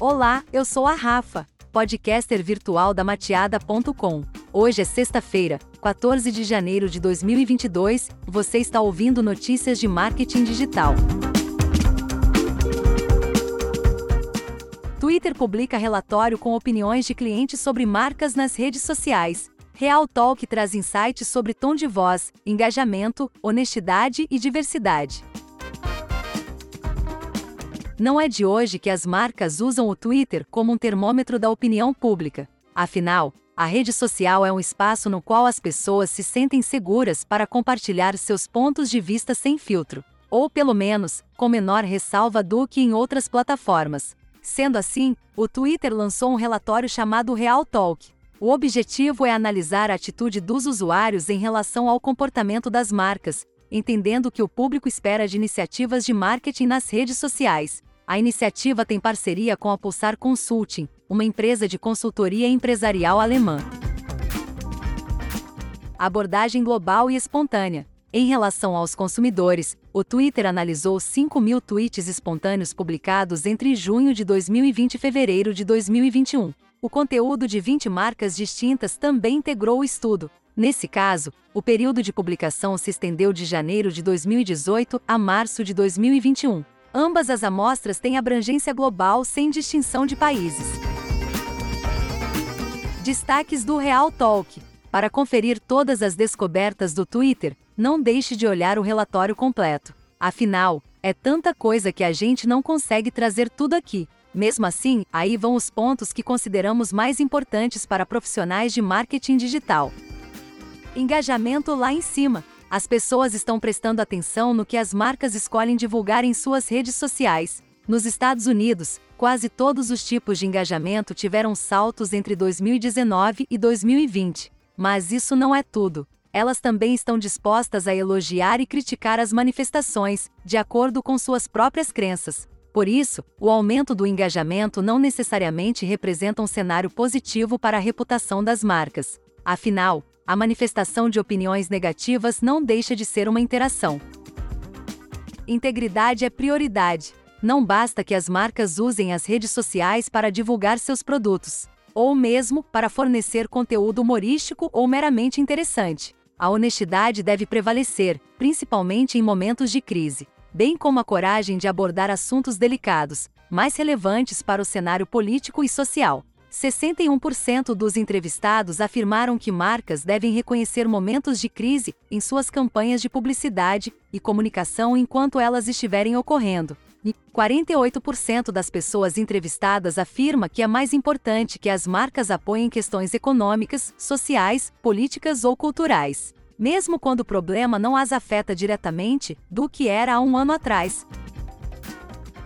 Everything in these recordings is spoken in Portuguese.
Olá, eu sou a Rafa, podcaster virtual da Mateada.com. Hoje é sexta-feira, 14 de janeiro de 2022. Você está ouvindo notícias de marketing digital. Twitter publica relatório com opiniões de clientes sobre marcas nas redes sociais. Real Talk traz insights sobre tom de voz, engajamento, honestidade e diversidade. Não é de hoje que as marcas usam o Twitter como um termômetro da opinião pública. Afinal, a rede social é um espaço no qual as pessoas se sentem seguras para compartilhar seus pontos de vista sem filtro, ou pelo menos, com menor ressalva do que em outras plataformas. Sendo assim, o Twitter lançou um relatório chamado Real Talk. O objetivo é analisar a atitude dos usuários em relação ao comportamento das marcas, entendendo o que o público espera de iniciativas de marketing nas redes sociais, a iniciativa tem parceria com a Pulsar Consulting, uma empresa de consultoria empresarial alemã. Abordagem global e espontânea. Em relação aos consumidores, o Twitter analisou 5 mil tweets espontâneos publicados entre junho de 2020 e fevereiro de 2021. O conteúdo de 20 marcas distintas também integrou o estudo. Nesse caso, o período de publicação se estendeu de janeiro de 2018 a março de 2021. Ambas as amostras têm abrangência global sem distinção de países. Destaques do Real Talk. Para conferir todas as descobertas do Twitter, não deixe de olhar o relatório completo. Afinal, é tanta coisa que a gente não consegue trazer tudo aqui. Mesmo assim, aí vão os pontos que consideramos mais importantes para profissionais de marketing digital. Engajamento lá em cima. As pessoas estão prestando atenção no que as marcas escolhem divulgar em suas redes sociais. Nos Estados Unidos, quase todos os tipos de engajamento tiveram saltos entre 2019 e 2020. Mas isso não é tudo. Elas também estão dispostas a elogiar e criticar as manifestações, de acordo com suas próprias crenças. Por isso, o aumento do engajamento não necessariamente representa um cenário positivo para a reputação das marcas. Afinal, a manifestação de opiniões negativas não deixa de ser uma interação. Integridade é prioridade. Não basta que as marcas usem as redes sociais para divulgar seus produtos, ou mesmo para fornecer conteúdo humorístico ou meramente interessante. A honestidade deve prevalecer, principalmente em momentos de crise, bem como a coragem de abordar assuntos delicados, mais relevantes para o cenário político e social. 61% dos entrevistados afirmaram que marcas devem reconhecer momentos de crise em suas campanhas de publicidade e comunicação enquanto elas estiverem ocorrendo. E 48% das pessoas entrevistadas afirma que é mais importante que as marcas apoiem questões econômicas, sociais, políticas ou culturais, mesmo quando o problema não as afeta diretamente, do que era há um ano atrás.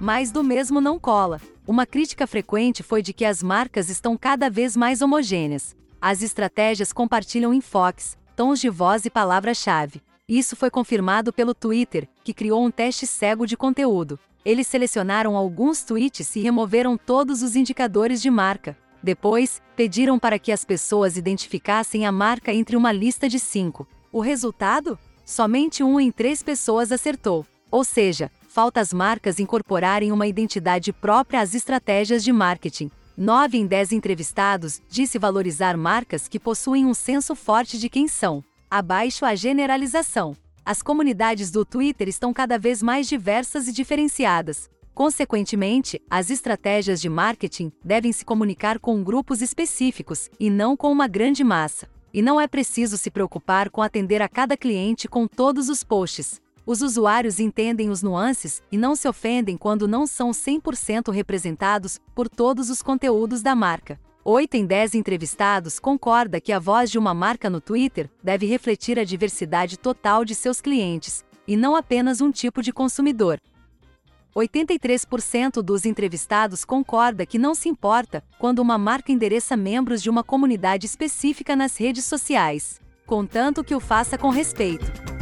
Mais do mesmo não cola. Uma crítica frequente foi de que as marcas estão cada vez mais homogêneas. As estratégias compartilham enfoques, tons de voz e palavra-chave. Isso foi confirmado pelo Twitter, que criou um teste cego de conteúdo. Eles selecionaram alguns tweets e removeram todos os indicadores de marca. Depois, pediram para que as pessoas identificassem a marca entre uma lista de cinco. O resultado? Somente um em três pessoas acertou. Ou seja, falta as marcas incorporarem uma identidade própria às estratégias de marketing. 9 em 10 entrevistados disse valorizar marcas que possuem um senso forte de quem são. Abaixo a generalização. As comunidades do Twitter estão cada vez mais diversas e diferenciadas. Consequentemente, as estratégias de marketing devem se comunicar com grupos específicos e não com uma grande massa. E não é preciso se preocupar com atender a cada cliente com todos os posts. Os usuários entendem os nuances e não se ofendem quando não são 100% representados por todos os conteúdos da marca. 8 em 10 entrevistados concorda que a voz de uma marca no Twitter deve refletir a diversidade total de seus clientes, e não apenas um tipo de consumidor. 83% dos entrevistados concorda que não se importa quando uma marca endereça membros de uma comunidade específica nas redes sociais, contanto que o faça com respeito.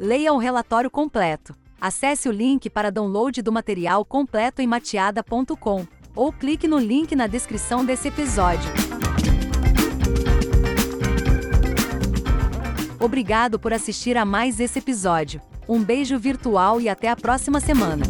Leia o relatório completo. Acesse o link para download do material completo em mateada.com ou clique no link na descrição desse episódio. Obrigado por assistir a mais esse episódio. Um beijo virtual e até a próxima semana.